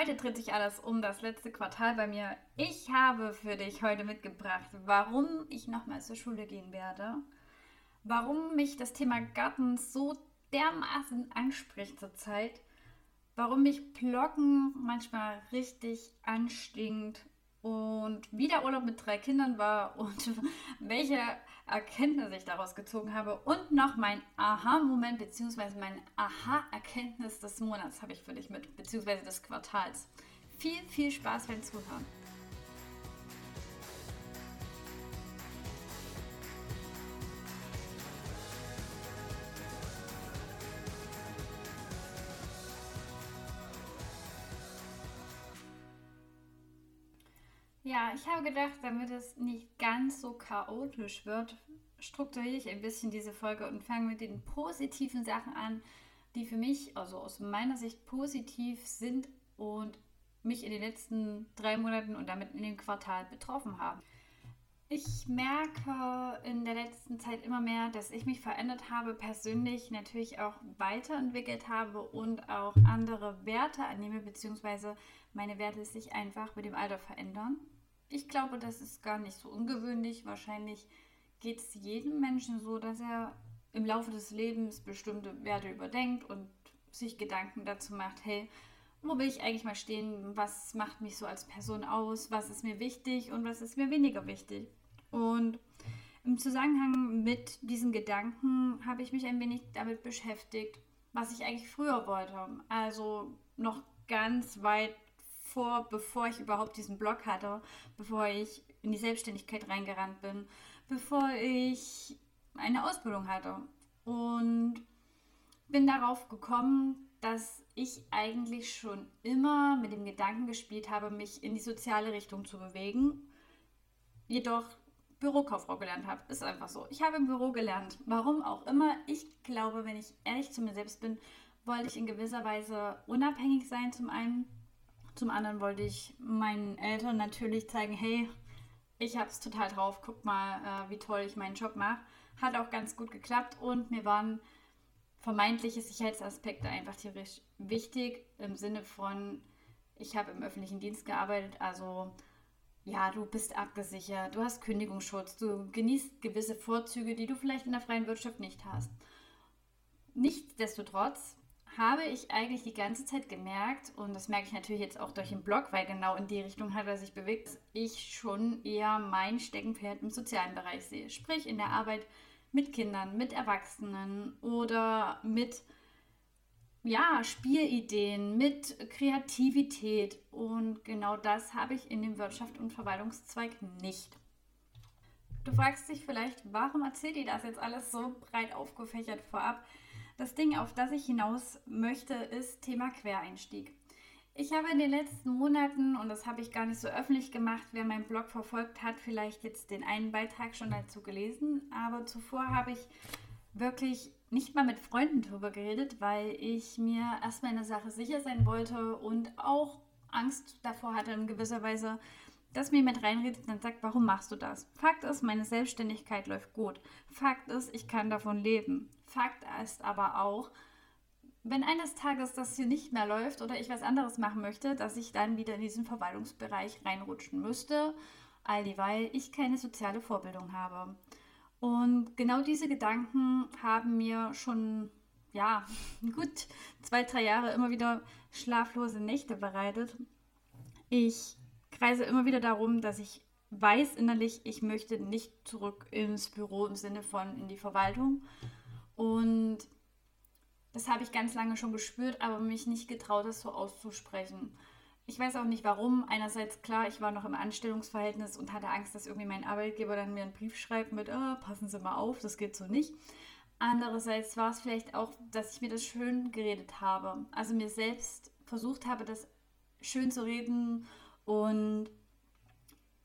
Heute dreht sich alles um das letzte Quartal bei mir. Ich habe für dich heute mitgebracht, warum ich nochmal zur Schule gehen werde, warum mich das Thema Garten so dermaßen anspricht zurzeit, warum mich Blocken manchmal richtig anstinkt. Und wie der Urlaub mit drei Kindern war und welche Erkenntnisse ich daraus gezogen habe und noch mein Aha-Moment bzw. mein Aha-Erkenntnis des Monats habe ich für dich mit, bzw. des Quartals. Viel, viel Spaß beim Zuhören. Ja, ich habe gedacht, damit es nicht ganz so chaotisch wird, strukturiere ich ein bisschen diese Folge und fange mit den positiven Sachen an, die für mich, also aus meiner Sicht positiv sind und mich in den letzten drei Monaten und damit in dem Quartal betroffen haben. Ich merke in der letzten Zeit immer mehr, dass ich mich verändert habe, persönlich natürlich auch weiterentwickelt habe und auch andere Werte annehme, beziehungsweise meine Werte sich einfach mit dem Alter verändern. Ich glaube, das ist gar nicht so ungewöhnlich. Wahrscheinlich geht es jedem Menschen so, dass er im Laufe des Lebens bestimmte Werte überdenkt und sich Gedanken dazu macht, hey, wo will ich eigentlich mal stehen? Was macht mich so als Person aus? Was ist mir wichtig und was ist mir weniger wichtig? Und im Zusammenhang mit diesen Gedanken habe ich mich ein wenig damit beschäftigt, was ich eigentlich früher wollte. Also noch ganz weit vor, bevor ich überhaupt diesen Blog hatte, bevor ich in die Selbstständigkeit reingerannt bin, bevor ich eine Ausbildung hatte. Und bin darauf gekommen, dass ich eigentlich schon immer mit dem Gedanken gespielt habe, mich in die soziale Richtung zu bewegen. Jedoch Bürokauffrau gelernt habe. Ist einfach so. Ich habe im Büro gelernt. Warum auch immer. Ich glaube, wenn ich ehrlich zu mir selbst bin, wollte ich in gewisser Weise unabhängig sein zum einen zum anderen wollte ich meinen Eltern natürlich zeigen, hey, ich habe es total drauf, guck mal, äh, wie toll ich meinen Job mache. Hat auch ganz gut geklappt und mir waren vermeintliche Sicherheitsaspekte einfach tierisch wichtig im Sinne von, ich habe im öffentlichen Dienst gearbeitet, also ja, du bist abgesichert, du hast Kündigungsschutz, du genießt gewisse Vorzüge, die du vielleicht in der freien Wirtschaft nicht hast. Nichtsdestotrotz habe ich eigentlich die ganze Zeit gemerkt, und das merke ich natürlich jetzt auch durch den Blog, weil genau in die Richtung hat er sich bewegt, dass ich schon eher mein Steckenpferd im sozialen Bereich sehe. Sprich in der Arbeit mit Kindern, mit Erwachsenen oder mit ja, Spielideen, mit Kreativität. Und genau das habe ich in dem Wirtschaft- und Verwaltungszweig nicht. Du fragst dich vielleicht, warum erzählt ihr das jetzt alles so breit aufgefächert vorab? Das Ding, auf das ich hinaus möchte, ist Thema Quereinstieg. Ich habe in den letzten Monaten, und das habe ich gar nicht so öffentlich gemacht, wer meinen Blog verfolgt hat, vielleicht jetzt den einen Beitrag schon dazu gelesen, aber zuvor habe ich wirklich nicht mal mit Freunden darüber geredet, weil ich mir erstmal in der Sache sicher sein wollte und auch Angst davor hatte, in gewisser Weise dass mir mit reinredet und sagt, warum machst du das? Fakt ist, meine Selbstständigkeit läuft gut. Fakt ist, ich kann davon leben. Fakt ist aber auch, wenn eines Tages das hier nicht mehr läuft oder ich was anderes machen möchte, dass ich dann wieder in diesen Verwaltungsbereich reinrutschen müsste, all dieweil ich keine soziale Vorbildung habe. Und genau diese Gedanken haben mir schon, ja, gut zwei, drei Jahre immer wieder schlaflose Nächte bereitet. Ich kreise immer wieder darum, dass ich weiß innerlich, ich möchte nicht zurück ins Büro im Sinne von in die Verwaltung. Und das habe ich ganz lange schon gespürt, aber mich nicht getraut, das so auszusprechen. Ich weiß auch nicht warum. Einerseits klar, ich war noch im Anstellungsverhältnis und hatte Angst, dass irgendwie mein Arbeitgeber dann mir einen Brief schreibt mit, oh, passen Sie mal auf, das geht so nicht. Andererseits war es vielleicht auch, dass ich mir das schön geredet habe. Also mir selbst versucht habe, das schön zu reden und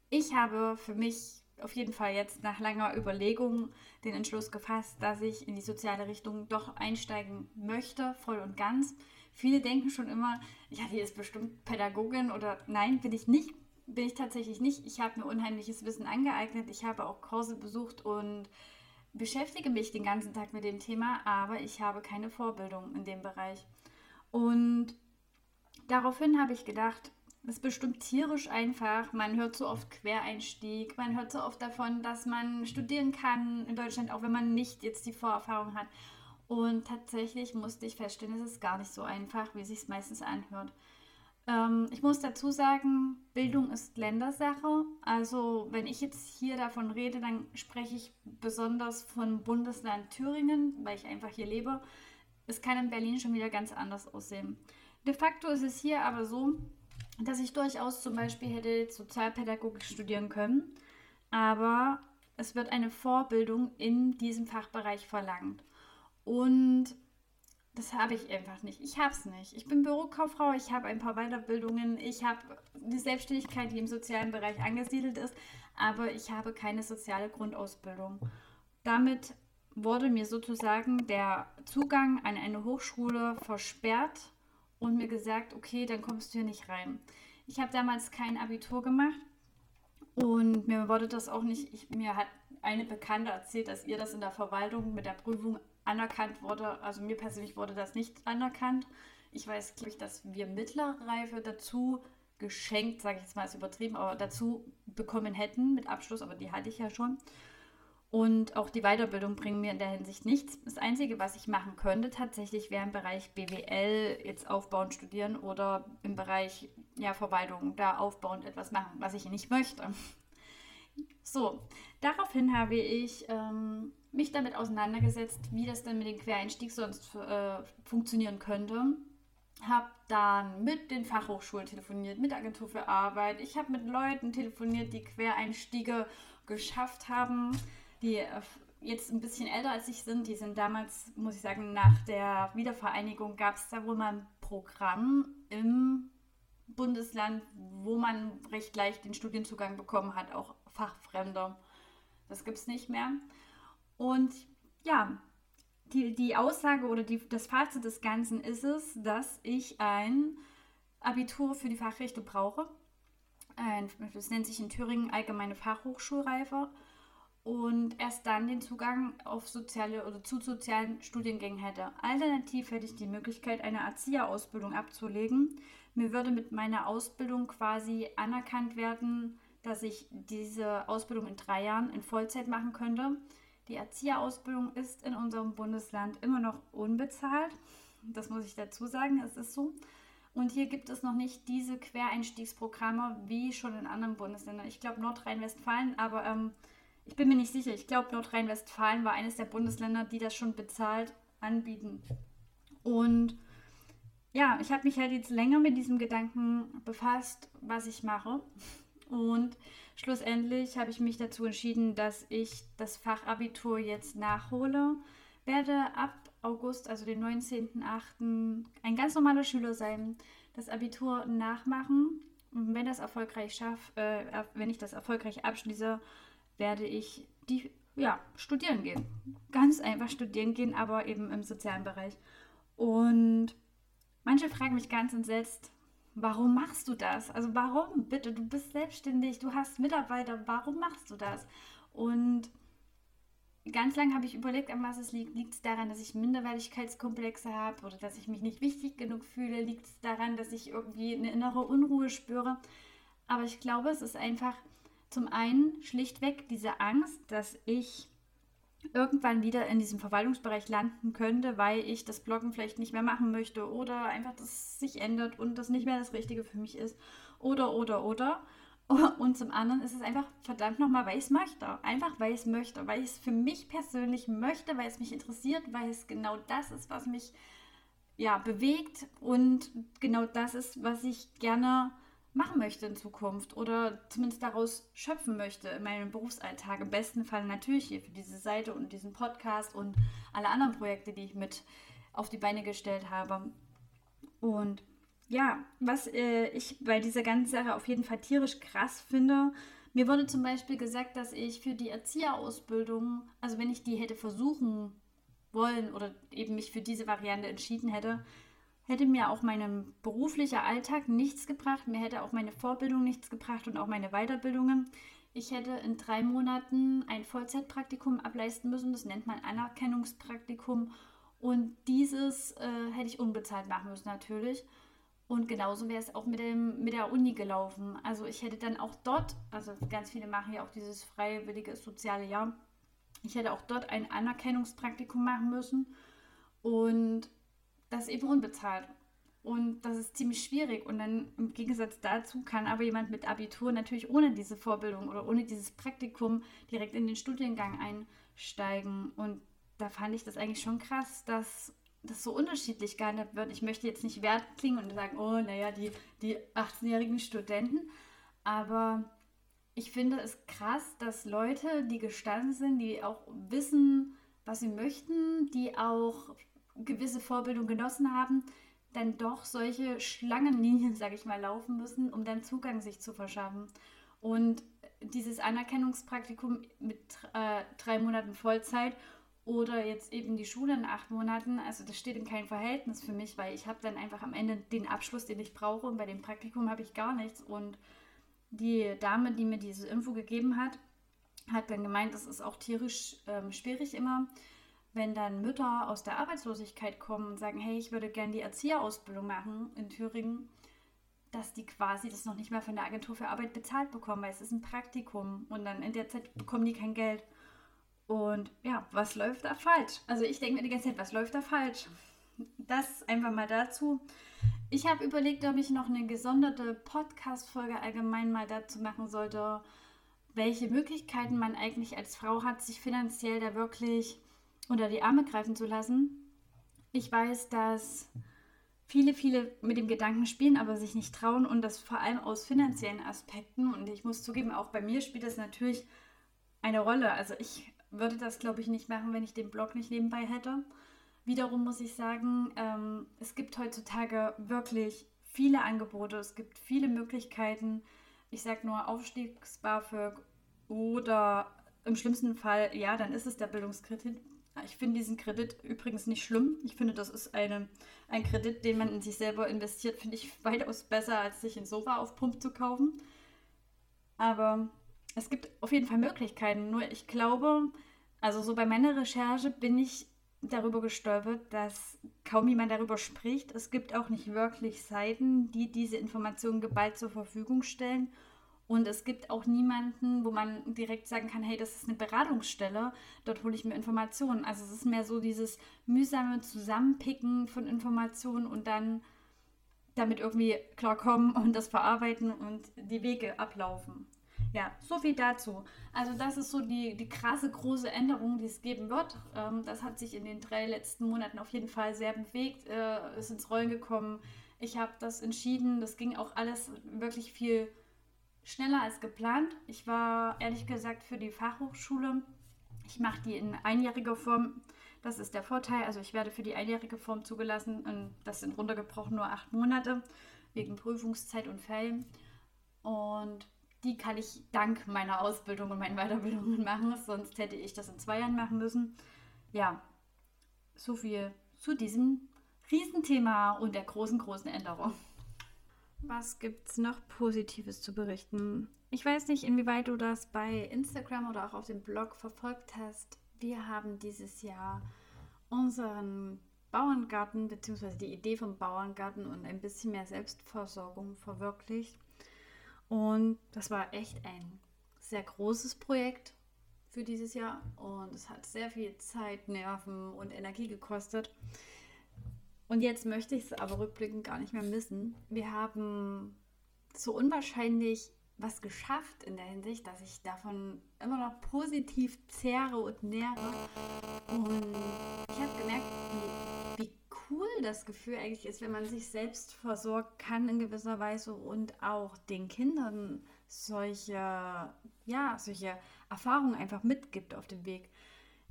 ich habe für mich auf jeden Fall jetzt nach langer Überlegung den Entschluss gefasst, dass ich in die soziale Richtung doch einsteigen möchte, voll und ganz. Viele denken schon immer, ja, die ist bestimmt Pädagogin oder nein, bin ich nicht. Bin ich tatsächlich nicht. Ich habe mir unheimliches Wissen angeeignet. Ich habe auch Kurse besucht und beschäftige mich den ganzen Tag mit dem Thema, aber ich habe keine Vorbildung in dem Bereich. Und Daraufhin habe ich gedacht, das ist bestimmt tierisch einfach. Man hört so oft Quereinstieg, man hört so oft davon, dass man studieren kann in Deutschland, auch wenn man nicht jetzt die Vorerfahrung hat. Und tatsächlich musste ich feststellen, es ist gar nicht so einfach, wie es sich meistens anhört. Ähm, ich muss dazu sagen, Bildung ist Ländersache. Also wenn ich jetzt hier davon rede, dann spreche ich besonders von Bundesland Thüringen, weil ich einfach hier lebe. Es kann in Berlin schon wieder ganz anders aussehen. De facto ist es hier aber so, dass ich durchaus zum Beispiel hätte Sozialpädagogik studieren können, aber es wird eine Vorbildung in diesem Fachbereich verlangt. Und das habe ich einfach nicht. Ich habe es nicht. Ich bin Bürokauffrau, ich habe ein paar Weiterbildungen, ich habe die Selbstständigkeit, die im sozialen Bereich angesiedelt ist, aber ich habe keine soziale Grundausbildung. Damit wurde mir sozusagen der Zugang an eine Hochschule versperrt und mir gesagt, okay, dann kommst du hier nicht rein. Ich habe damals kein Abitur gemacht und mir wurde das auch nicht, ich, mir hat eine Bekannte erzählt, dass ihr das in der Verwaltung mit der Prüfung anerkannt wurde. Also mir persönlich wurde das nicht anerkannt. Ich weiß, glaube ich, dass wir mittlere Reife dazu geschenkt, sage ich jetzt mal, ist übertrieben, aber dazu bekommen hätten mit Abschluss, aber die hatte ich ja schon. Und auch die Weiterbildung bringen mir in der Hinsicht nichts. Das Einzige, was ich machen könnte, tatsächlich wäre im Bereich BWL jetzt aufbauen, studieren oder im Bereich ja, Verwaltung da aufbauend etwas machen, was ich nicht möchte. So, daraufhin habe ich ähm, mich damit auseinandergesetzt, wie das denn mit dem Quereinstieg sonst äh, funktionieren könnte. Habe dann mit den Fachhochschulen telefoniert, mit Agentur für Arbeit. Ich habe mit Leuten telefoniert, die Quereinstiege geschafft haben, die äh, jetzt ein bisschen älter als ich sind. Die sind damals, muss ich sagen, nach der Wiedervereinigung gab es da wohl mal ein Programm im Bundesland, wo man recht leicht den Studienzugang bekommen hat, auch Fachfremder. Das gibt es nicht mehr. Und ja, die, die Aussage oder die, das Fazit des Ganzen ist es, dass ich ein Abitur für die Fachrichtung brauche. Ein, das nennt sich in Thüringen allgemeine Fachhochschulreife und erst dann den Zugang auf soziale oder zu sozialen Studiengängen hätte. Alternativ hätte ich die Möglichkeit, eine Erzieherausbildung abzulegen. Mir würde mit meiner Ausbildung quasi anerkannt werden, dass ich diese Ausbildung in drei Jahren in Vollzeit machen könnte. Die Erzieherausbildung ist in unserem Bundesland immer noch unbezahlt. Das muss ich dazu sagen, es ist so. Und hier gibt es noch nicht diese Quereinstiegsprogramme wie schon in anderen Bundesländern. Ich glaube Nordrhein-Westfalen, aber ähm, ich bin mir nicht sicher. Ich glaube Nordrhein-Westfalen war eines der Bundesländer, die das schon bezahlt anbieten. Und ja, ich habe mich halt jetzt länger mit diesem Gedanken befasst, was ich mache. Und schlussendlich habe ich mich dazu entschieden, dass ich das Fachabitur jetzt nachhole. Werde ab August, also den 19.08., ein ganz normaler Schüler sein, das Abitur nachmachen. Und wenn das erfolgreich schaff, äh, wenn ich das erfolgreich abschließe, werde ich die ja, studieren gehen. Ganz einfach studieren gehen, aber eben im sozialen Bereich. Und manche fragen mich ganz entsetzt, warum machst du das? Also warum? Bitte, du bist selbstständig, du hast Mitarbeiter, warum machst du das? Und ganz lange habe ich überlegt, an was es liegt. Liegt es daran, dass ich Minderwertigkeitskomplexe habe oder dass ich mich nicht wichtig genug fühle? Liegt es daran, dass ich irgendwie eine innere Unruhe spüre? Aber ich glaube, es ist einfach zum einen schlichtweg diese Angst, dass ich irgendwann wieder in diesem Verwaltungsbereich landen könnte, weil ich das Bloggen vielleicht nicht mehr machen möchte oder einfach das sich ändert und das nicht mehr das Richtige für mich ist. Oder, oder, oder. Und zum anderen ist es einfach verdammt nochmal, weil ich es möchte. Einfach weil ich es möchte, weil ich es für mich persönlich möchte, weil es mich interessiert, weil es genau das ist, was mich ja, bewegt und genau das ist, was ich gerne machen möchte in Zukunft oder zumindest daraus schöpfen möchte in meinem Berufsalltag. Im besten Fall natürlich hier für diese Seite und diesen Podcast und alle anderen Projekte, die ich mit auf die Beine gestellt habe. Und ja, was äh, ich bei dieser ganzen Sache auf jeden Fall tierisch krass finde, mir wurde zum Beispiel gesagt, dass ich für die Erzieherausbildung, also wenn ich die hätte versuchen wollen oder eben mich für diese Variante entschieden hätte, hätte mir auch mein beruflicher Alltag nichts gebracht, mir hätte auch meine Vorbildung nichts gebracht und auch meine Weiterbildungen. Ich hätte in drei Monaten ein Vollzeitpraktikum ableisten müssen, das nennt man Anerkennungspraktikum. Und dieses äh, hätte ich unbezahlt machen müssen natürlich. Und genauso wäre es auch mit, dem, mit der Uni gelaufen. Also ich hätte dann auch dort, also ganz viele machen ja auch dieses freiwillige soziale Jahr, ich hätte auch dort ein Anerkennungspraktikum machen müssen und das eben unbezahlt. Und das ist ziemlich schwierig. Und dann im Gegensatz dazu kann aber jemand mit Abitur natürlich ohne diese Vorbildung oder ohne dieses Praktikum direkt in den Studiengang einsteigen. Und da fand ich das eigentlich schon krass, dass das so unterschiedlich gehandhabt wird. Ich möchte jetzt nicht wert klingen und sagen, oh, naja, die, die 18-jährigen Studenten. Aber ich finde es krass, dass Leute, die gestanden sind, die auch wissen, was sie möchten, die auch gewisse Vorbildung genossen haben, dann doch solche Schlangenlinien, sage ich mal, laufen müssen, um dann Zugang sich zu verschaffen. Und dieses Anerkennungspraktikum mit äh, drei Monaten Vollzeit oder jetzt eben die Schule in acht Monaten, also das steht in keinem Verhältnis für mich, weil ich habe dann einfach am Ende den Abschluss, den ich brauche und bei dem Praktikum habe ich gar nichts. Und die Dame, die mir diese Info gegeben hat, hat dann gemeint, das ist auch tierisch ähm, schwierig immer, wenn dann Mütter aus der Arbeitslosigkeit kommen und sagen, hey, ich würde gerne die Erzieherausbildung machen in Thüringen, dass die quasi das noch nicht mal von der Agentur für Arbeit bezahlt bekommen, weil es ist ein Praktikum und dann in der Zeit bekommen die kein Geld. Und ja, was läuft da falsch? Also ich denke mir die ganze Zeit, was läuft da falsch? Das einfach mal dazu. Ich habe überlegt, ob ich noch eine gesonderte Podcast-Folge allgemein mal dazu machen sollte, welche Möglichkeiten man eigentlich als Frau hat, sich finanziell da wirklich unter die Arme greifen zu lassen. Ich weiß, dass viele, viele mit dem Gedanken spielen, aber sich nicht trauen und das vor allem aus finanziellen Aspekten. Und ich muss zugeben, auch bei mir spielt das natürlich eine Rolle. Also ich würde das, glaube ich, nicht machen, wenn ich den Blog nicht nebenbei hätte. Wiederum muss ich sagen, ähm, es gibt heutzutage wirklich viele Angebote, es gibt viele Möglichkeiten. Ich sage nur Aufstiegs-BAföG oder im schlimmsten Fall, ja, dann ist es der Bildungskredit, ich finde diesen Kredit übrigens nicht schlimm. Ich finde, das ist eine, ein Kredit, den man in sich selber investiert, finde ich weitaus besser, als sich ein Sofa auf Pump zu kaufen. Aber es gibt auf jeden Fall Möglichkeiten. Nur ich glaube, also so bei meiner Recherche bin ich darüber gestolpert, dass kaum jemand darüber spricht. Es gibt auch nicht wirklich Seiten, die diese Informationen geballt zur Verfügung stellen. Und es gibt auch niemanden, wo man direkt sagen kann, hey, das ist eine Beratungsstelle, dort hole ich mir Informationen. Also es ist mehr so dieses mühsame Zusammenpicken von Informationen und dann damit irgendwie klarkommen und das verarbeiten und die Wege ablaufen. Ja, so viel dazu. Also das ist so die, die krasse große Änderung, die es geben wird. Ähm, das hat sich in den drei letzten Monaten auf jeden Fall sehr bewegt, äh, ist ins Rollen gekommen. Ich habe das entschieden, das ging auch alles wirklich viel schneller als geplant. Ich war ehrlich gesagt für die Fachhochschule. Ich mache die in einjähriger Form. Das ist der Vorteil. Also ich werde für die einjährige Form zugelassen und das sind runtergebrochen nur acht Monate wegen Prüfungszeit und Fällen. Und die kann ich dank meiner Ausbildung und meinen Weiterbildungen machen. Sonst hätte ich das in zwei Jahren machen müssen. Ja, so viel zu diesem Riesenthema und der großen, großen Änderung. Was gibt es noch Positives zu berichten? Ich weiß nicht, inwieweit du das bei Instagram oder auch auf dem Blog verfolgt hast. Wir haben dieses Jahr unseren Bauerngarten bzw. die Idee vom Bauerngarten und ein bisschen mehr Selbstversorgung verwirklicht. Und das war echt ein sehr großes Projekt für dieses Jahr und es hat sehr viel Zeit, Nerven und Energie gekostet. Und jetzt möchte ich es aber rückblickend gar nicht mehr missen. Wir haben so unwahrscheinlich was geschafft in der Hinsicht, dass ich davon immer noch positiv zehre und nähre. Und ich habe gemerkt, wie, wie cool das Gefühl eigentlich ist, wenn man sich selbst versorgen kann in gewisser Weise und auch den Kindern solche, ja, solche Erfahrungen einfach mitgibt auf dem Weg.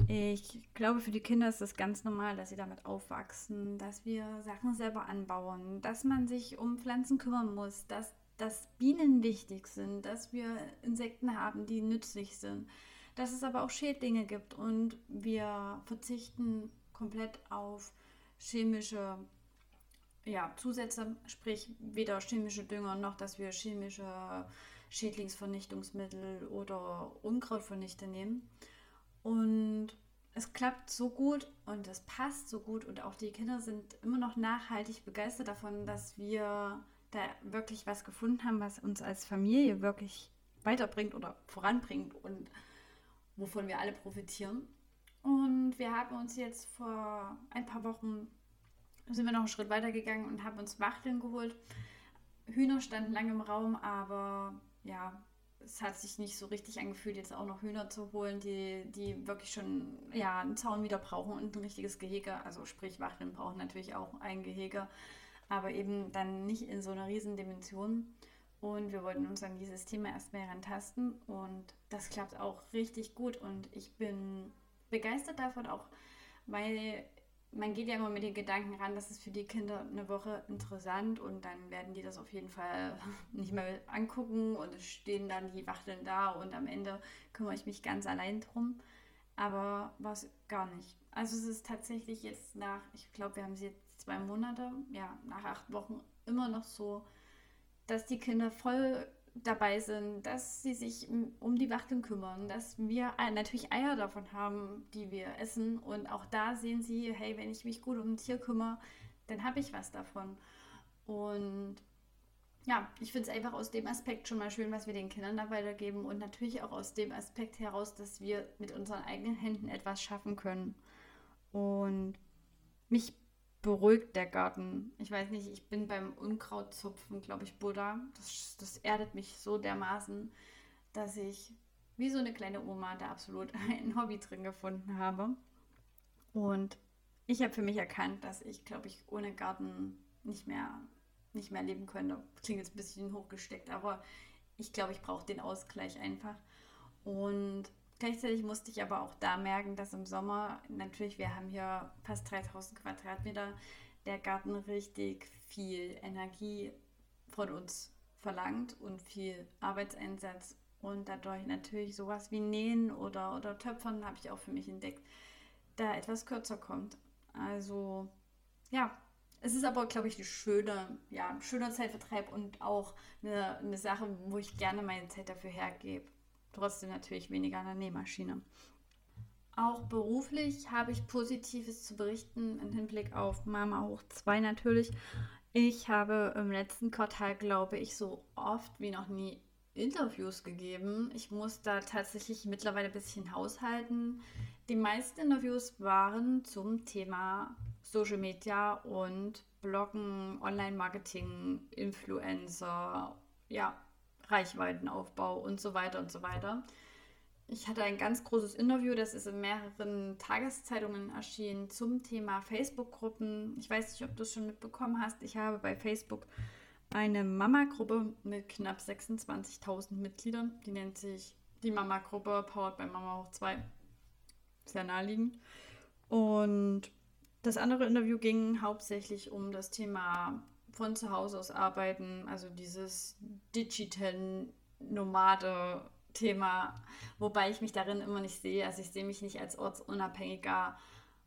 Ich glaube, für die Kinder ist es ganz normal, dass sie damit aufwachsen, dass wir Sachen selber anbauen, dass man sich um Pflanzen kümmern muss, dass, dass Bienen wichtig sind, dass wir Insekten haben, die nützlich sind, dass es aber auch Schädlinge gibt und wir verzichten komplett auf chemische ja, Zusätze, sprich weder chemische Dünger noch, dass wir chemische Schädlingsvernichtungsmittel oder Unkrautvernichter nehmen. Und es klappt so gut und es passt so gut und auch die Kinder sind immer noch nachhaltig begeistert davon, dass wir da wirklich was gefunden haben, was uns als Familie wirklich weiterbringt oder voranbringt und wovon wir alle profitieren. Und wir haben uns jetzt vor ein paar Wochen, sind wir noch einen Schritt weiter gegangen und haben uns Wachteln geholt. Hühner standen lange im Raum, aber ja, es hat sich nicht so richtig angefühlt, jetzt auch noch Hühner zu holen, die, die wirklich schon ja, einen Zaun wieder brauchen und ein richtiges Gehege. Also sprich, Wachteln brauchen natürlich auch ein Gehege, aber eben dann nicht in so einer riesen Dimension. Und wir wollten uns an dieses Thema erstmal herantasten und das klappt auch richtig gut und ich bin begeistert davon auch, weil man geht ja immer mit den Gedanken ran, dass es für die Kinder eine Woche interessant und dann werden die das auf jeden Fall nicht mehr angucken und es stehen dann die Wachteln da und am Ende kümmere ich mich ganz allein drum. Aber was gar nicht. Also es ist tatsächlich jetzt nach, ich glaube, wir haben sie jetzt zwei Monate, ja, nach acht Wochen immer noch so, dass die Kinder voll dabei sind, dass sie sich um die Wachteln kümmern, dass wir natürlich Eier davon haben, die wir essen. Und auch da sehen sie, hey, wenn ich mich gut um ein Tier kümmere, dann habe ich was davon. Und ja, ich finde es einfach aus dem Aspekt schon mal schön, was wir den Kindern da weitergeben und natürlich auch aus dem Aspekt heraus, dass wir mit unseren eigenen Händen etwas schaffen können. Und mich beruhigt der Garten. Ich weiß nicht, ich bin beim Unkrautzupfen, glaube ich, Buddha. Das, das erdet mich so dermaßen, dass ich wie so eine kleine Oma da absolut ein Hobby drin gefunden habe. Und ich habe für mich erkannt, dass ich, glaube ich, ohne Garten nicht mehr, nicht mehr leben könnte. Klingt jetzt ein bisschen hochgesteckt, aber ich glaube, ich brauche den Ausgleich einfach. Und Gleichzeitig musste ich aber auch da merken, dass im Sommer, natürlich, wir haben hier fast 3000 Quadratmeter, der Garten richtig viel Energie von uns verlangt und viel Arbeitseinsatz. Und dadurch natürlich sowas wie Nähen oder, oder Töpfern habe ich auch für mich entdeckt, da etwas kürzer kommt. Also ja, es ist aber, glaube ich, ein schöner, ja, schöner Zeitvertreib und auch eine, eine Sache, wo ich gerne meine Zeit dafür hergebe trotzdem natürlich weniger an der Nähmaschine. Auch beruflich habe ich Positives zu berichten im Hinblick auf Mama hoch 2 natürlich. Ich habe im letzten Quartal, glaube ich, so oft wie noch nie Interviews gegeben. Ich muss da tatsächlich mittlerweile ein bisschen haushalten. Die meisten Interviews waren zum Thema Social Media und Bloggen, Online-Marketing, Influencer, ja, Reichweitenaufbau und so weiter und so weiter. Ich hatte ein ganz großes Interview, das ist in mehreren Tageszeitungen erschienen zum Thema Facebook-Gruppen. Ich weiß nicht, ob du es schon mitbekommen hast. Ich habe bei Facebook eine Mama-Gruppe mit knapp 26.000 Mitgliedern. Die nennt sich die Mama-Gruppe Powered by Mama hoch 2. Sehr naheliegend. Und das andere Interview ging hauptsächlich um das Thema von zu Hause aus arbeiten, also dieses Digital Nomade Thema, wobei ich mich darin immer nicht sehe. Also ich sehe mich nicht als ortsunabhängiger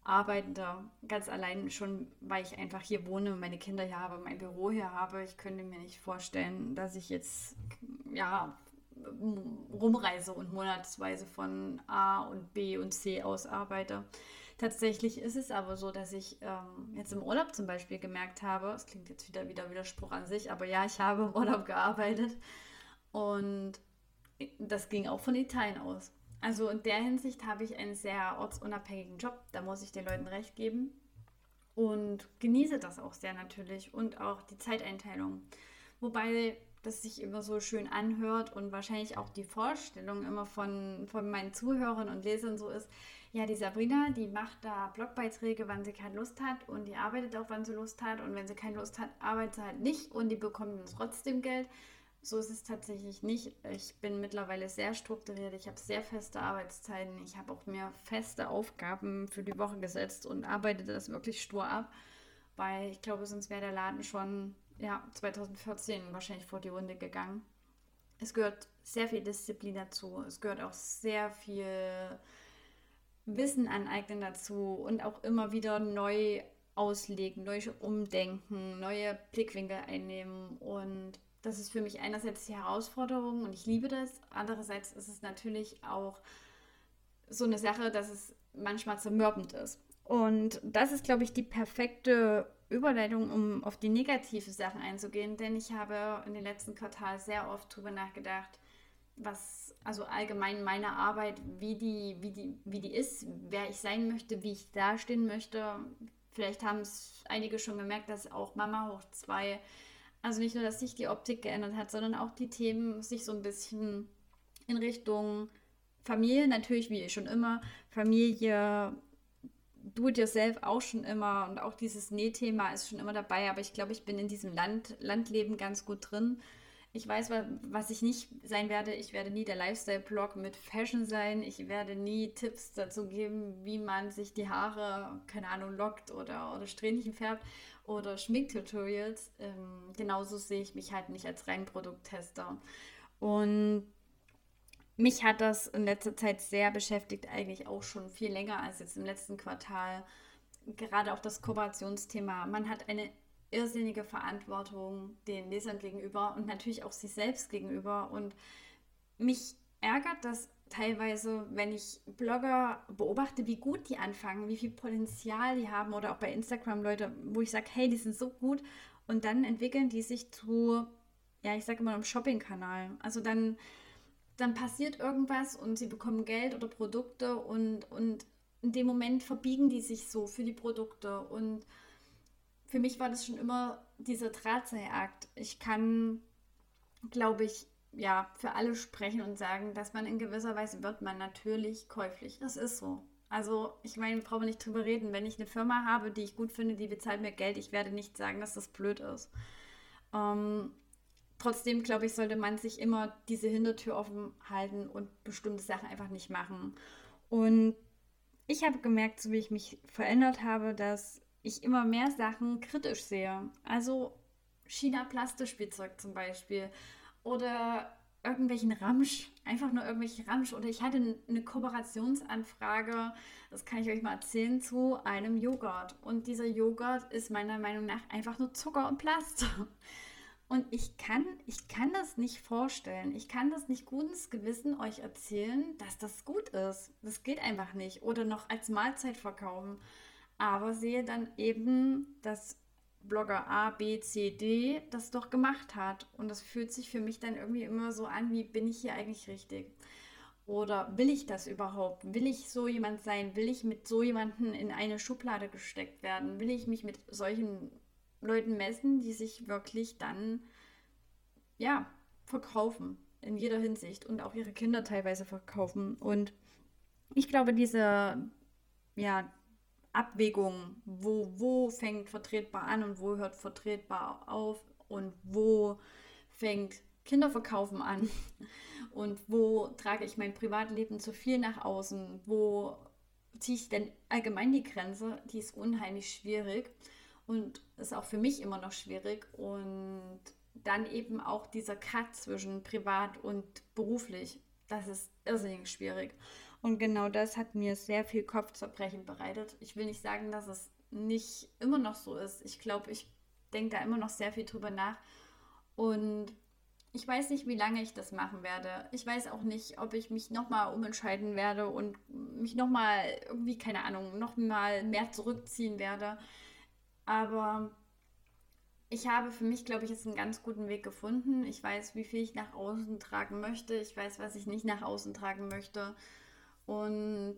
Arbeitender, ganz allein schon, weil ich einfach hier wohne, meine Kinder hier habe, mein Büro hier habe. Ich könnte mir nicht vorstellen, dass ich jetzt ja rumreise und monatsweise von A und B und C aus arbeite. Tatsächlich ist es aber so, dass ich ähm, jetzt im Urlaub zum Beispiel gemerkt habe, es klingt jetzt wieder wieder Widerspruch an sich, aber ja, ich habe im Urlaub gearbeitet und das ging auch von Italien aus. Also in der Hinsicht habe ich einen sehr ortsunabhängigen Job, da muss ich den Leuten recht geben und genieße das auch sehr natürlich und auch die Zeiteinteilung. Wobei das sich immer so schön anhört und wahrscheinlich auch die Vorstellung immer von, von meinen Zuhörern und Lesern so ist, ja, die Sabrina, die macht da Blogbeiträge, wann sie keine Lust hat und die arbeitet auch, wann sie Lust hat und wenn sie keine Lust hat, arbeitet sie halt nicht und die bekommt trotzdem Geld. So ist es tatsächlich nicht. Ich bin mittlerweile sehr strukturiert. Ich habe sehr feste Arbeitszeiten. Ich habe auch mir feste Aufgaben für die Woche gesetzt und arbeite das wirklich stur ab, weil ich glaube, sonst wäre der Laden schon ja, 2014 wahrscheinlich vor die Runde gegangen. Es gehört sehr viel Disziplin dazu. Es gehört auch sehr viel Wissen aneignen dazu und auch immer wieder neu auslegen, neu umdenken, neue Blickwinkel einnehmen. Und das ist für mich einerseits die Herausforderung und ich liebe das. Andererseits ist es natürlich auch so eine Sache, dass es manchmal zermürbend ist. Und das ist, glaube ich, die perfekte Überleitung, um auf die negativen Sachen einzugehen, denn ich habe in den letzten Quartal sehr oft darüber nachgedacht, was, also allgemein meine Arbeit, wie die, wie die, wie die ist, wer ich sein möchte, wie ich dastehen möchte. Vielleicht haben es einige schon gemerkt, dass auch Mama hoch zwei, also nicht nur, dass sich die Optik geändert hat, sondern auch die Themen sich so ein bisschen in Richtung Familie, natürlich wie schon immer, Familie, do it yourself auch schon immer und auch dieses Nähthema ist schon immer dabei, aber ich glaube, ich bin in diesem Land, Landleben ganz gut drin. Ich weiß, was ich nicht sein werde. Ich werde nie der Lifestyle-Blog mit Fashion sein. Ich werde nie Tipps dazu geben, wie man sich die Haare, keine Ahnung, lockt oder, oder Strähnchen färbt oder Schminktutorials. Ähm, genauso sehe ich mich halt nicht als rein Produkttester. Und mich hat das in letzter Zeit sehr beschäftigt, eigentlich auch schon viel länger als jetzt im letzten Quartal. Gerade auch das Kooperationsthema. Man hat eine irrsinnige Verantwortung den Lesern gegenüber und natürlich auch sich selbst gegenüber. Und mich ärgert das teilweise, wenn ich Blogger beobachte, wie gut die anfangen, wie viel Potenzial die haben oder auch bei Instagram Leute, wo ich sage, hey, die sind so gut und dann entwickeln die sich zu, ja, ich sage immer einem Shopping-Kanal. Also dann dann passiert irgendwas und sie bekommen Geld oder Produkte und, und in dem Moment verbiegen die sich so für die Produkte. Und für mich war das schon immer dieser Drahtseilakt. Ich kann, glaube ich, ja, für alle sprechen und sagen, dass man in gewisser Weise wird man natürlich käuflich. Das ist so. Also, ich meine, brauchen nicht drüber reden. Wenn ich eine Firma habe, die ich gut finde, die bezahlt mir Geld, ich werde nicht sagen, dass das blöd ist. Ähm, trotzdem, glaube ich, sollte man sich immer diese Hintertür offen halten und bestimmte Sachen einfach nicht machen. Und ich habe gemerkt, so wie ich mich verändert habe, dass ich immer mehr Sachen kritisch sehe. Also China-Plastispielzeug zum Beispiel oder irgendwelchen Ramsch, einfach nur irgendwelche Ramsch. Oder ich hatte eine Kooperationsanfrage, das kann ich euch mal erzählen, zu einem Joghurt. Und dieser Joghurt ist meiner Meinung nach einfach nur Zucker und Plast. Und ich kann, ich kann das nicht vorstellen. Ich kann das nicht gutes Gewissen euch erzählen, dass das gut ist. Das geht einfach nicht. Oder noch als Mahlzeit verkaufen. Aber sehe dann eben, dass Blogger A, B, C, D das doch gemacht hat. Und das fühlt sich für mich dann irgendwie immer so an, wie bin ich hier eigentlich richtig? Oder will ich das überhaupt? Will ich so jemand sein? Will ich mit so jemandem in eine Schublade gesteckt werden? Will ich mich mit solchen Leuten messen, die sich wirklich dann, ja, verkaufen in jeder Hinsicht und auch ihre Kinder teilweise verkaufen. Und ich glaube, diese, ja, Abwägung, wo, wo fängt vertretbar an und wo hört vertretbar auf und wo fängt Kinderverkaufen an und wo trage ich mein Privatleben zu viel nach außen, wo ziehe ich denn allgemein die Grenze, die ist unheimlich schwierig und ist auch für mich immer noch schwierig. Und dann eben auch dieser Cut zwischen privat und beruflich. Das ist irrsinnig schwierig. Und genau das hat mir sehr viel Kopfzerbrechen bereitet. Ich will nicht sagen, dass es nicht immer noch so ist. Ich glaube, ich denke da immer noch sehr viel drüber nach. Und ich weiß nicht, wie lange ich das machen werde. Ich weiß auch nicht, ob ich mich nochmal umentscheiden werde und mich nochmal irgendwie, keine Ahnung, nochmal mehr zurückziehen werde. Aber ich habe für mich, glaube ich, jetzt einen ganz guten Weg gefunden. Ich weiß, wie viel ich nach außen tragen möchte. Ich weiß, was ich nicht nach außen tragen möchte. Und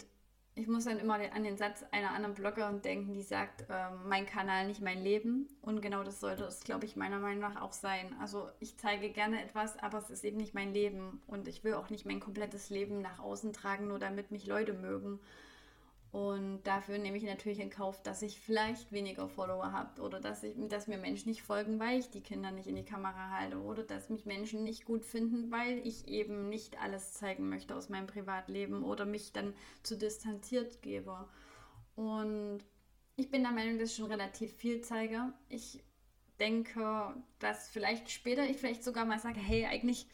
ich muss dann immer an den Satz einer anderen Bloggerin denken, die sagt, äh, mein Kanal, nicht mein Leben. Und genau das sollte es, glaube ich, meiner Meinung nach auch sein. Also ich zeige gerne etwas, aber es ist eben nicht mein Leben. Und ich will auch nicht mein komplettes Leben nach außen tragen, nur damit mich Leute mögen. Und dafür nehme ich natürlich in Kauf, dass ich vielleicht weniger Follower habe oder dass, ich, dass mir Menschen nicht folgen, weil ich die Kinder nicht in die Kamera halte oder dass mich Menschen nicht gut finden, weil ich eben nicht alles zeigen möchte aus meinem Privatleben oder mich dann zu distanziert gebe. Und ich bin der Meinung, dass ich schon relativ viel zeige. Ich denke, dass vielleicht später ich vielleicht sogar mal sage, hey, eigentlich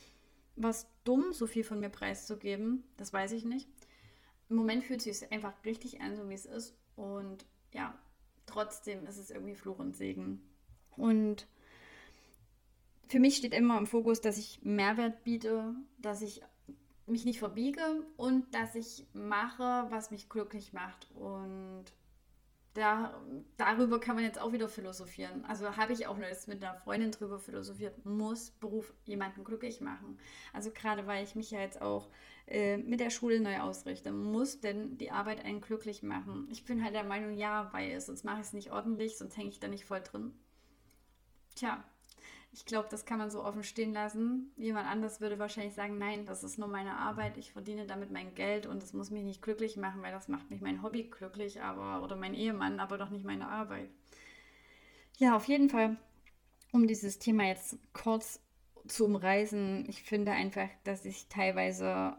war es dumm, so viel von mir preiszugeben. Das weiß ich nicht im Moment fühlt sich es einfach richtig an, so wie es ist. Und ja, trotzdem ist es irgendwie Fluch und Segen. Und für mich steht immer im Fokus, dass ich Mehrwert biete, dass ich mich nicht verbiege und dass ich mache, was mich glücklich macht. Und da, darüber kann man jetzt auch wieder philosophieren. Also habe ich auch jetzt mit einer Freundin drüber philosophiert, muss Beruf jemanden glücklich machen. Also gerade weil ich mich ja jetzt auch äh, mit der Schule neu ausrichte, muss denn die Arbeit einen glücklich machen? Ich bin halt der Meinung, ja, weil sonst mache ich es nicht ordentlich, sonst hänge ich da nicht voll drin. Tja, ich glaube, das kann man so offen stehen lassen. Jemand anders würde wahrscheinlich sagen, nein, das ist nur meine Arbeit, ich verdiene damit mein Geld und das muss mich nicht glücklich machen, weil das macht mich mein Hobby glücklich, aber oder mein Ehemann, aber doch nicht meine Arbeit. Ja, auf jeden Fall, um dieses Thema jetzt kurz zu umreißen, ich finde einfach, dass ich teilweise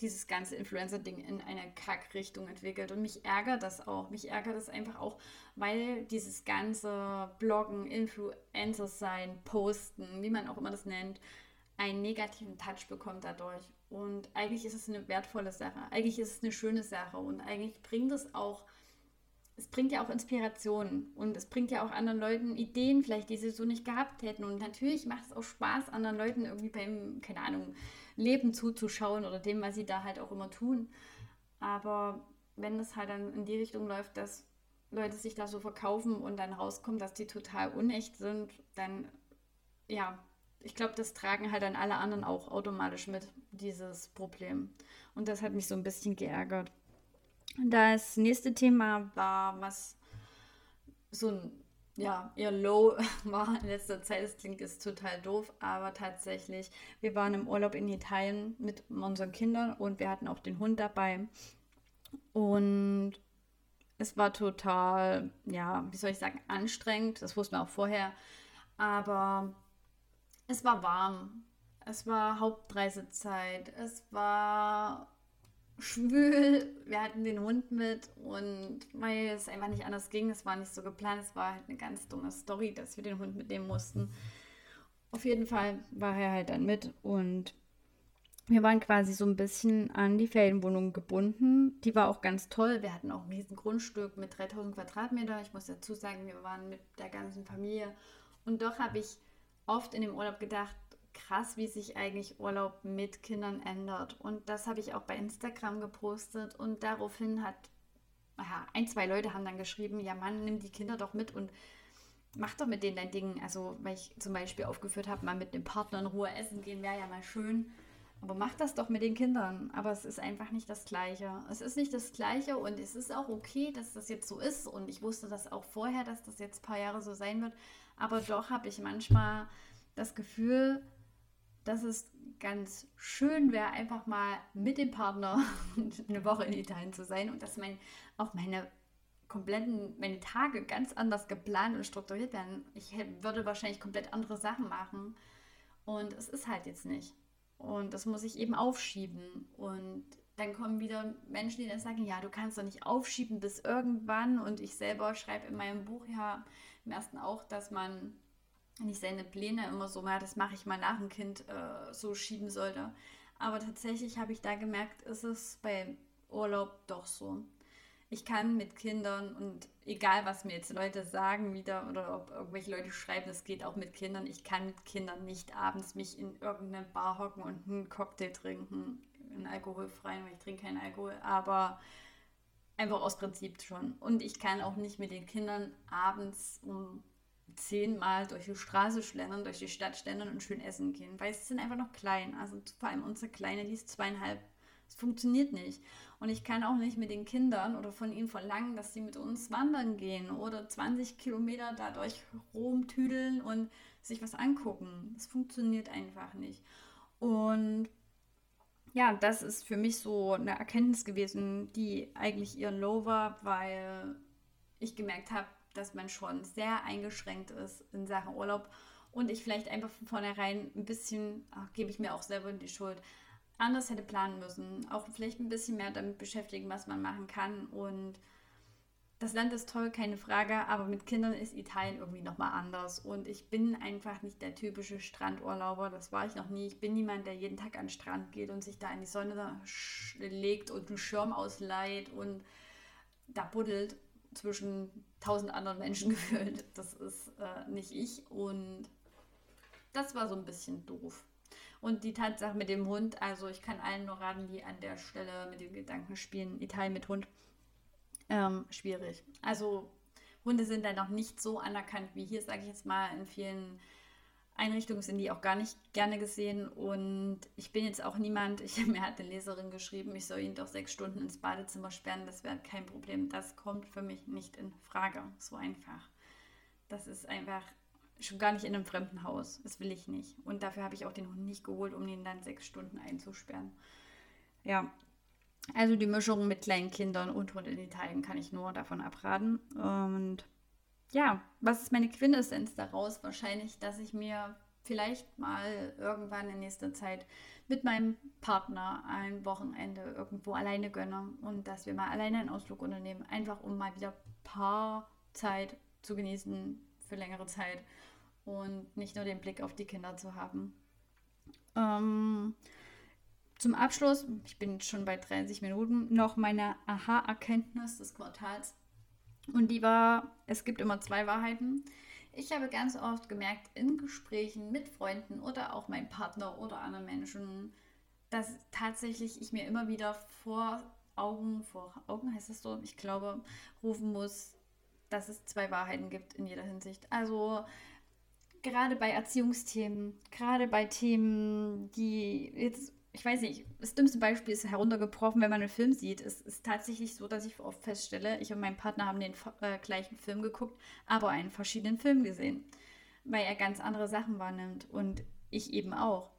dieses ganze Influencer-Ding in eine Kackrichtung entwickelt. Und mich ärgert das auch. Mich ärgert das einfach auch, weil dieses ganze Bloggen, Influencer sein, Posten, wie man auch immer das nennt, einen negativen Touch bekommt dadurch. Und eigentlich ist es eine wertvolle Sache. Eigentlich ist es eine schöne Sache. Und eigentlich bringt es auch, es bringt ja auch Inspiration. Und es bringt ja auch anderen Leuten Ideen, vielleicht, die sie so nicht gehabt hätten. Und natürlich macht es auch Spaß, anderen Leuten irgendwie beim, keine Ahnung, Leben zuzuschauen oder dem, was sie da halt auch immer tun. Aber wenn es halt dann in die Richtung läuft, dass Leute sich da so verkaufen und dann rauskommt, dass die total unecht sind, dann ja, ich glaube, das tragen halt dann alle anderen auch automatisch mit, dieses Problem. Und das hat mich so ein bisschen geärgert. Das nächste Thema war, was so ein ja, eher low war in letzter Zeit. Das klingt jetzt total doof, aber tatsächlich, wir waren im Urlaub in Italien mit unseren Kindern und wir hatten auch den Hund dabei. Und es war total, ja, wie soll ich sagen, anstrengend. Das wussten wir auch vorher. Aber es war warm. Es war Hauptreisezeit. Es war schwül. Wir hatten den Hund mit und weil es einfach nicht anders ging, es war nicht so geplant, es war halt eine ganz dumme Story, dass wir den Hund mitnehmen mussten. Auf jeden Fall war er halt dann mit und wir waren quasi so ein bisschen an die Ferienwohnung gebunden. Die war auch ganz toll. Wir hatten auch ein riesen Grundstück mit 3000 Quadratmeter. Ich muss dazu sagen, wir waren mit der ganzen Familie. Und doch habe ich oft in dem Urlaub gedacht, krass, wie sich eigentlich Urlaub mit Kindern ändert. Und das habe ich auch bei Instagram gepostet. Und daraufhin hat, aha, ein, zwei Leute haben dann geschrieben, ja Mann, nimm die Kinder doch mit und mach doch mit denen dein Ding. Also, weil ich zum Beispiel aufgeführt habe, mal mit dem Partner in Ruhe essen gehen, wäre ja mal schön. Aber mach das doch mit den Kindern. Aber es ist einfach nicht das Gleiche. Es ist nicht das Gleiche und es ist auch okay, dass das jetzt so ist. Und ich wusste das auch vorher, dass das jetzt ein paar Jahre so sein wird. Aber doch habe ich manchmal das Gefühl, dass es ganz schön wäre, einfach mal mit dem Partner eine Woche in Italien zu sein und dass mein, auch meine kompletten, meine Tage ganz anders geplant und strukturiert werden. Ich würde wahrscheinlich komplett andere Sachen machen und es ist halt jetzt nicht. Und das muss ich eben aufschieben. Und dann kommen wieder Menschen, die dann sagen, ja, du kannst doch nicht aufschieben bis irgendwann. Und ich selber schreibe in meinem Buch ja im ersten auch, dass man nicht seine Pläne immer so, ja, das mache ich mal nach dem Kind, äh, so schieben sollte. Aber tatsächlich habe ich da gemerkt, ist es bei Urlaub doch so. Ich kann mit Kindern und egal was mir jetzt Leute sagen wieder oder ob irgendwelche Leute schreiben, es geht auch mit Kindern. Ich kann mit Kindern nicht abends mich in irgendeine Bar hocken und einen Cocktail trinken, einen alkoholfreien, weil ich trinke keinen Alkohol, aber einfach aus Prinzip schon. Und ich kann auch nicht mit den Kindern abends um zehnmal durch die Straße schlendern, durch die Stadt schlendern und schön essen gehen, weil sie sind einfach noch klein. Also vor allem unsere Kleine, die ist zweieinhalb. Es funktioniert nicht. Und ich kann auch nicht mit den Kindern oder von ihnen verlangen, dass sie mit uns wandern gehen oder 20 Kilometer da durch Rom tüdeln und sich was angucken. Das funktioniert einfach nicht. Und ja, das ist für mich so eine Erkenntnis gewesen, die eigentlich ihren Low war, weil ich gemerkt habe, dass man schon sehr eingeschränkt ist in Sachen Urlaub und ich vielleicht einfach von vornherein ein bisschen, gebe ich mir auch selber die Schuld, anders hätte planen müssen. Auch vielleicht ein bisschen mehr damit beschäftigen, was man machen kann. Und das Land ist toll, keine Frage, aber mit Kindern ist Italien irgendwie nochmal anders. Und ich bin einfach nicht der typische Strandurlauber. Das war ich noch nie. Ich bin niemand, der jeden Tag an den Strand geht und sich da in die Sonne legt und einen Schirm ausleiht und da buddelt zwischen tausend anderen Menschen gefühlt. Das ist äh, nicht ich und das war so ein bisschen doof. Und die Tatsache mit dem Hund, also ich kann allen nur raten, die an der Stelle mit den Gedanken spielen, Italien mit Hund, ähm, schwierig. Also Hunde sind dann noch nicht so anerkannt wie hier, sage ich jetzt mal, in vielen Einrichtungen sind die auch gar nicht gerne gesehen. Und ich bin jetzt auch niemand, ich, mir hat eine Leserin geschrieben, ich soll ihn doch sechs Stunden ins Badezimmer sperren, das wäre kein Problem. Das kommt für mich nicht in Frage. So einfach. Das ist einfach schon gar nicht in einem fremden Haus. Das will ich nicht. Und dafür habe ich auch den Hund nicht geholt, um ihn dann sechs Stunden einzusperren. Ja, also die Mischung mit kleinen Kindern und Hund in Italien kann ich nur davon abraten. Und ja, was ist meine Quintessenz daraus? Wahrscheinlich, dass ich mir vielleicht mal irgendwann in nächster Zeit mit meinem Partner ein Wochenende irgendwo alleine gönne und dass wir mal alleine einen Ausflug unternehmen, einfach um mal wieder paar Zeit zu genießen für längere Zeit und nicht nur den Blick auf die Kinder zu haben. Ähm, zum Abschluss, ich bin schon bei 30 Minuten, noch meine Aha-Erkenntnis des Quartals. Und die war, es gibt immer zwei Wahrheiten. Ich habe ganz oft gemerkt in Gesprächen mit Freunden oder auch meinem Partner oder anderen Menschen, dass tatsächlich ich mir immer wieder vor Augen, vor Augen heißt das so, ich glaube, rufen muss, dass es zwei Wahrheiten gibt in jeder Hinsicht. Also gerade bei Erziehungsthemen, gerade bei Themen, die jetzt ich weiß nicht, das dümmste Beispiel ist heruntergebrochen, wenn man einen Film sieht. Es ist tatsächlich so, dass ich oft feststelle, ich und mein Partner haben den äh, gleichen Film geguckt, aber einen verschiedenen Film gesehen, weil er ganz andere Sachen wahrnimmt und ich eben auch.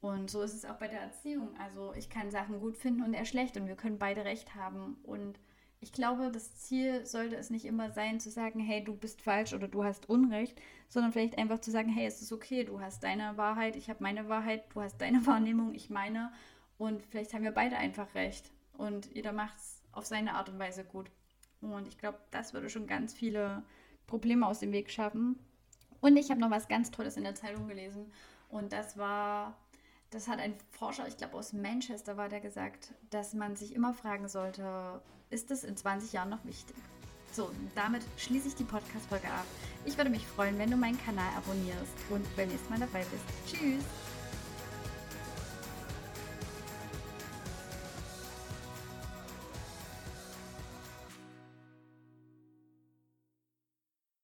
Und so ist es auch bei der Erziehung. Also ich kann Sachen gut finden und er schlecht und wir können beide recht haben und ich glaube, das Ziel sollte es nicht immer sein, zu sagen, hey, du bist falsch oder du hast Unrecht, sondern vielleicht einfach zu sagen, hey, es ist okay, du hast deine Wahrheit, ich habe meine Wahrheit, du hast deine Wahrnehmung, ich meine. Und vielleicht haben wir beide einfach recht. Und jeder macht es auf seine Art und Weise gut. Und ich glaube, das würde schon ganz viele Probleme aus dem Weg schaffen. Und ich habe noch was ganz Tolles in der Zeitung gelesen. Und das war das hat ein Forscher, ich glaube aus Manchester war der gesagt, dass man sich immer fragen sollte, ist es in 20 Jahren noch wichtig? So, damit schließe ich die Podcast-Folge ab. Ich würde mich freuen, wenn du meinen Kanal abonnierst und beim nächsten Mal dabei bist. Tschüss!